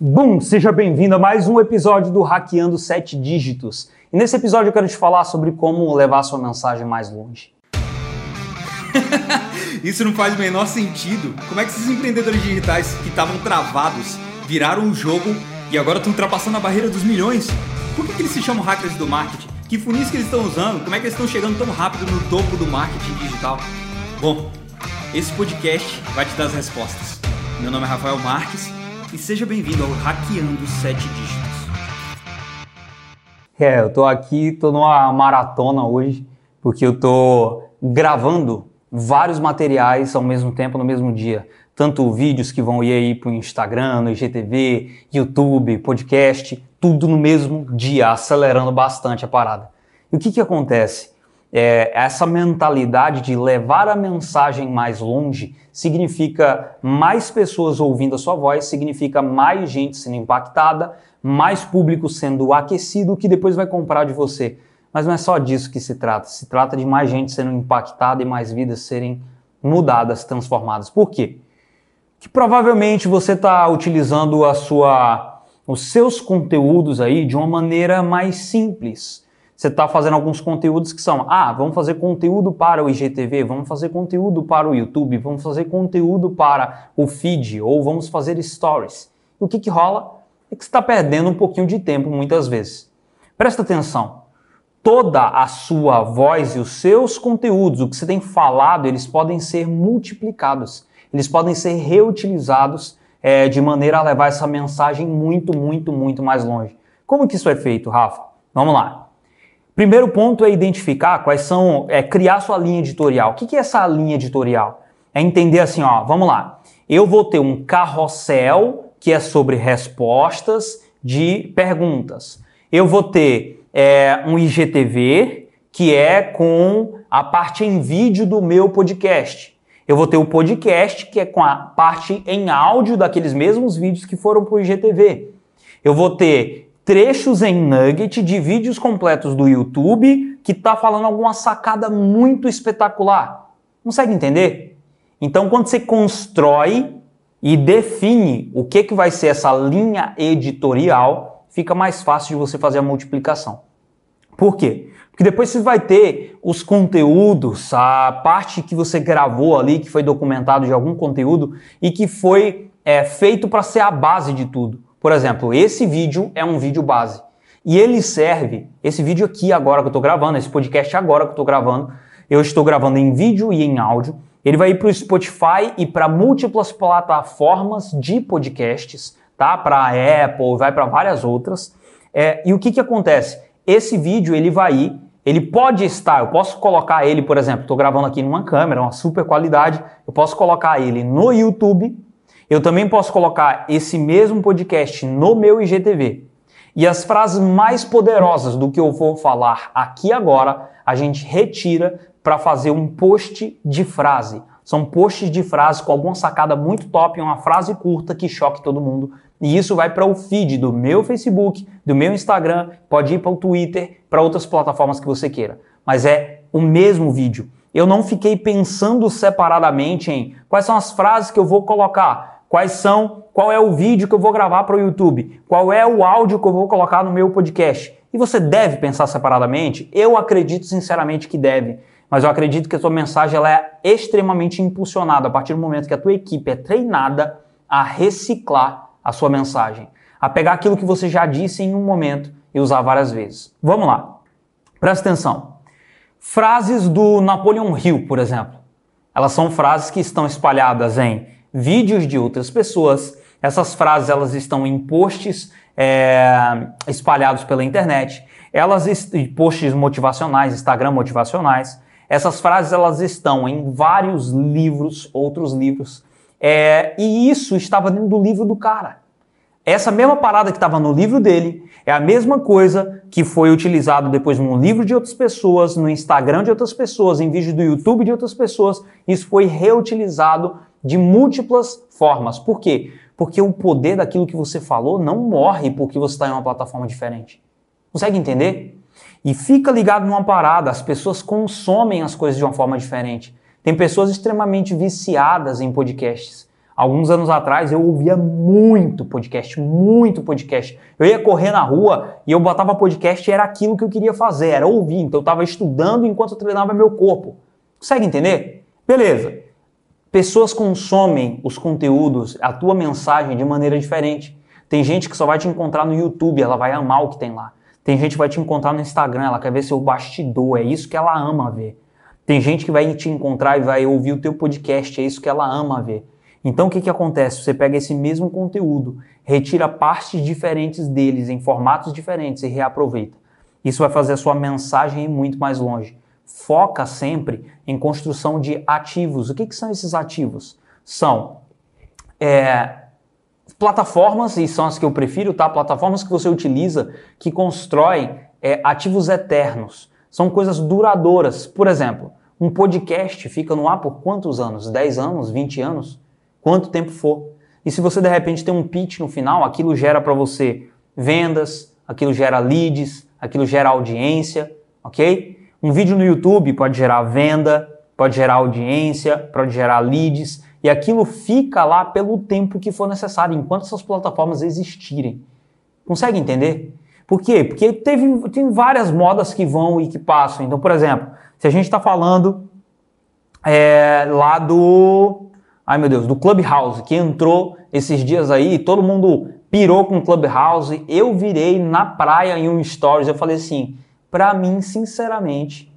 Bum! Seja bem-vindo a mais um episódio do Hackeando 7 Dígitos. E nesse episódio eu quero te falar sobre como levar sua mensagem mais longe. Isso não faz o menor sentido. Como é que esses empreendedores digitais que estavam travados viraram o jogo e agora estão ultrapassando a barreira dos milhões? Por que, que eles se chamam hackers do marketing? Que funis que eles estão usando? Como é que eles estão chegando tão rápido no topo do marketing digital? Bom, esse podcast vai te dar as respostas. Meu nome é Rafael Marques e seja bem-vindo ao Hackeando 7 Dígitos. É, eu tô aqui, tô numa maratona hoje, porque eu tô gravando vários materiais ao mesmo tempo, no mesmo dia. Tanto vídeos que vão ir aí pro Instagram, no IGTV, YouTube, podcast, tudo no mesmo dia, acelerando bastante a parada. E o que que acontece? É, essa mentalidade de levar a mensagem mais longe significa mais pessoas ouvindo a sua voz, significa mais gente sendo impactada, mais público sendo aquecido que depois vai comprar de você. Mas não é só disso que se trata, se trata de mais gente sendo impactada e mais vidas serem mudadas, transformadas. Por quê? Que provavelmente você está utilizando a sua, os seus conteúdos aí de uma maneira mais simples você está fazendo alguns conteúdos que são, ah, vamos fazer conteúdo para o IGTV, vamos fazer conteúdo para o YouTube, vamos fazer conteúdo para o feed, ou vamos fazer stories. E o que, que rola? É que você está perdendo um pouquinho de tempo muitas vezes. Presta atenção. Toda a sua voz e os seus conteúdos, o que você tem falado, eles podem ser multiplicados. Eles podem ser reutilizados é, de maneira a levar essa mensagem muito, muito, muito mais longe. Como que isso é feito, Rafa? Vamos lá. Primeiro ponto é identificar quais são, é criar sua linha editorial. O que é essa linha editorial? É entender assim, ó, vamos lá. Eu vou ter um carrossel que é sobre respostas de perguntas. Eu vou ter é, um IGTV que é com a parte em vídeo do meu podcast. Eu vou ter o podcast que é com a parte em áudio daqueles mesmos vídeos que foram para o IGTV. Eu vou ter trechos em nugget de vídeos completos do YouTube que está falando alguma sacada muito espetacular. Consegue entender? Então, quando você constrói e define o que, que vai ser essa linha editorial, fica mais fácil de você fazer a multiplicação. Por quê? Porque depois você vai ter os conteúdos, a parte que você gravou ali, que foi documentado de algum conteúdo e que foi é, feito para ser a base de tudo. Por exemplo, esse vídeo é um vídeo base. E ele serve, esse vídeo aqui agora que eu estou gravando, esse podcast agora que eu estou gravando, eu estou gravando em vídeo e em áudio. Ele vai ir para o Spotify e para múltiplas plataformas de podcasts, tá? Para a Apple, vai para várias outras. É, e o que, que acontece? Esse vídeo ele vai ir, ele pode estar, eu posso colocar ele, por exemplo, estou gravando aqui numa câmera, uma super qualidade, eu posso colocar ele no YouTube eu também posso colocar esse mesmo podcast no meu IGTV. E as frases mais poderosas do que eu vou falar aqui agora, a gente retira para fazer um post de frase. São posts de frase com alguma sacada muito top, uma frase curta que choque todo mundo. E isso vai para o feed do meu Facebook, do meu Instagram, pode ir para o Twitter, para outras plataformas que você queira. Mas é o mesmo vídeo. Eu não fiquei pensando separadamente em quais são as frases que eu vou colocar quais são, qual é o vídeo que eu vou gravar para o YouTube, qual é o áudio que eu vou colocar no meu podcast. E você deve pensar separadamente? Eu acredito sinceramente que deve, mas eu acredito que a sua mensagem ela é extremamente impulsionada a partir do momento que a tua equipe é treinada a reciclar a sua mensagem, a pegar aquilo que você já disse em um momento e usar várias vezes. Vamos lá. Presta atenção. Frases do Napoleon Hill, por exemplo. Elas são frases que estão espalhadas em vídeos de outras pessoas. Essas frases elas estão em posts é, espalhados pela internet. Elas posts motivacionais, Instagram motivacionais. Essas frases elas estão em vários livros, outros livros. É, e isso estava dentro do livro do cara. Essa mesma parada que estava no livro dele é a mesma coisa que foi utilizado depois no livro de outras pessoas, no Instagram de outras pessoas, em vídeo do YouTube de outras pessoas. Isso foi reutilizado de múltiplas formas. Por quê? Porque o poder daquilo que você falou não morre porque você está em uma plataforma diferente. Consegue entender? E fica ligado numa parada, as pessoas consomem as coisas de uma forma diferente. Tem pessoas extremamente viciadas em podcasts. Alguns anos atrás eu ouvia muito podcast, muito podcast. Eu ia correr na rua e eu botava podcast e era aquilo que eu queria fazer, era ouvir. Então eu estava estudando enquanto eu treinava meu corpo. Consegue entender? Beleza. Pessoas consomem os conteúdos, a tua mensagem de maneira diferente. Tem gente que só vai te encontrar no YouTube, ela vai amar o que tem lá. Tem gente que vai te encontrar no Instagram, ela quer ver seu bastidor, é isso que ela ama ver. Tem gente que vai te encontrar e vai ouvir o teu podcast, é isso que ela ama ver. Então o que, que acontece? Você pega esse mesmo conteúdo, retira partes diferentes deles em formatos diferentes e reaproveita. Isso vai fazer a sua mensagem ir muito mais longe. Foca sempre em construção de ativos. O que, que são esses ativos? São é, plataformas, e são as que eu prefiro, tá? Plataformas que você utiliza que constroem é, ativos eternos. São coisas duradouras. Por exemplo, um podcast fica no ar por quantos anos? 10 anos? 20 anos? Quanto tempo for. E se você de repente tem um pitch no final, aquilo gera para você vendas, aquilo gera leads, aquilo gera audiência, ok? Um vídeo no YouTube pode gerar venda, pode gerar audiência, pode gerar leads, e aquilo fica lá pelo tempo que for necessário, enquanto essas plataformas existirem. Consegue entender? Por quê? Porque teve, tem várias modas que vão e que passam. Então, por exemplo, se a gente está falando é, lá do. Ai meu Deus, do Clubhouse, que entrou esses dias aí, todo mundo pirou com o Clubhouse. Eu virei na praia em um stories, eu falei assim: para mim, sinceramente,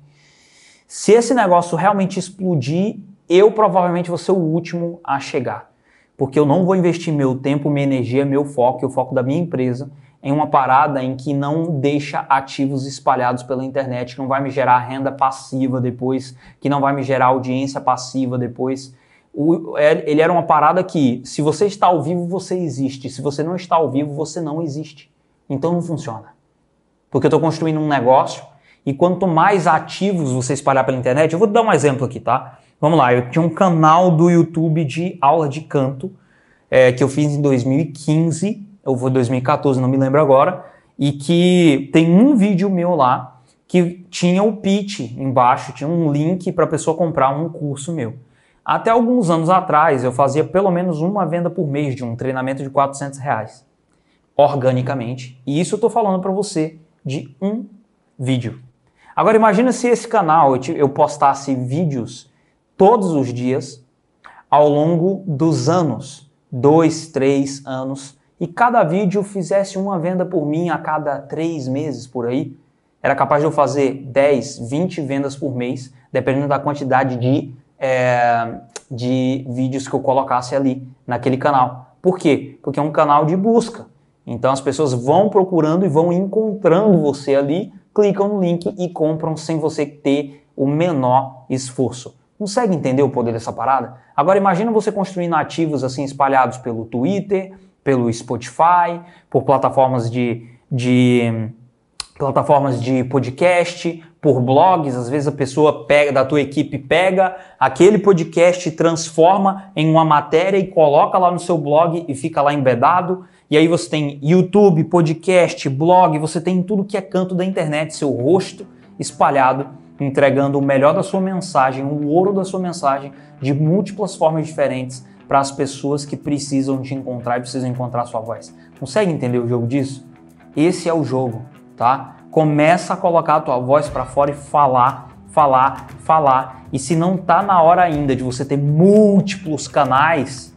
se esse negócio realmente explodir, eu provavelmente vou ser o último a chegar. Porque eu não vou investir meu tempo, minha energia, meu foco e o foco da minha empresa em uma parada em que não deixa ativos espalhados pela internet, que não vai me gerar renda passiva depois, que não vai me gerar audiência passiva depois. O, é, ele era uma parada que, se você está ao vivo, você existe. Se você não está ao vivo, você não existe. Então não funciona. Porque eu estou construindo um negócio e quanto mais ativos você espalhar pela internet, eu vou dar um exemplo aqui, tá? Vamos lá, eu tinha um canal do YouTube de aula de canto é, que eu fiz em 2015, ou foi 2014, não me lembro agora, e que tem um vídeo meu lá que tinha o pitch embaixo, tinha um link para a pessoa comprar um curso meu. Até alguns anos atrás eu fazia pelo menos uma venda por mês de um treinamento de 400 reais, organicamente. E isso eu estou falando para você de um vídeo. Agora imagina se esse canal eu postasse vídeos todos os dias ao longo dos anos, dois, três anos, e cada vídeo fizesse uma venda por mim a cada três meses por aí, era capaz de eu fazer 10, 20 vendas por mês, dependendo da quantidade de, é, de vídeos que eu colocasse ali naquele canal. Por quê? Porque é um canal de busca. Então as pessoas vão procurando e vão encontrando você ali, clicam no link e compram sem você ter o menor esforço. Consegue entender o poder dessa parada? Agora imagina você construindo ativos assim espalhados pelo Twitter, pelo Spotify, por plataformas de, de plataformas de podcast, por blogs, às vezes a pessoa pega da tua equipe pega aquele podcast transforma em uma matéria e coloca lá no seu blog e fica lá embedado. E aí você tem YouTube, podcast, blog, você tem tudo que é canto da internet, seu rosto espalhado entregando o melhor da sua mensagem, o ouro da sua mensagem, de múltiplas formas diferentes para as pessoas que precisam te encontrar e precisam encontrar sua voz. Consegue entender o jogo disso? Esse é o jogo, tá? Começa a colocar a tua voz para fora e falar, falar, falar. E se não tá na hora ainda de você ter múltiplos canais,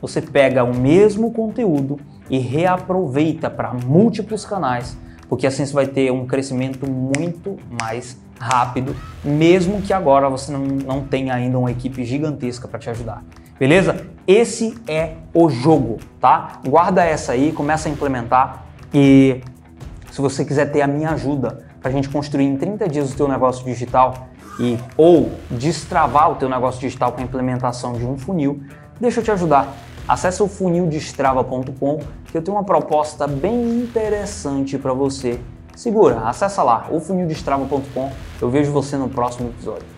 você pega o mesmo conteúdo e reaproveita para múltiplos canais, porque assim você vai ter um crescimento muito mais rápido, mesmo que agora você não, não tenha ainda uma equipe gigantesca para te ajudar. Beleza? Esse é o jogo, tá? Guarda essa aí, começa a implementar e se você quiser ter a minha ajuda para a gente construir em 30 dias o teu negócio digital e ou destravar o teu negócio digital com a implementação de um funil, deixa eu te ajudar. Acesse o funildestrava.com que eu tenho uma proposta bem interessante para você Segura, acessa lá, ofunildestrava.com. Eu vejo você no próximo episódio.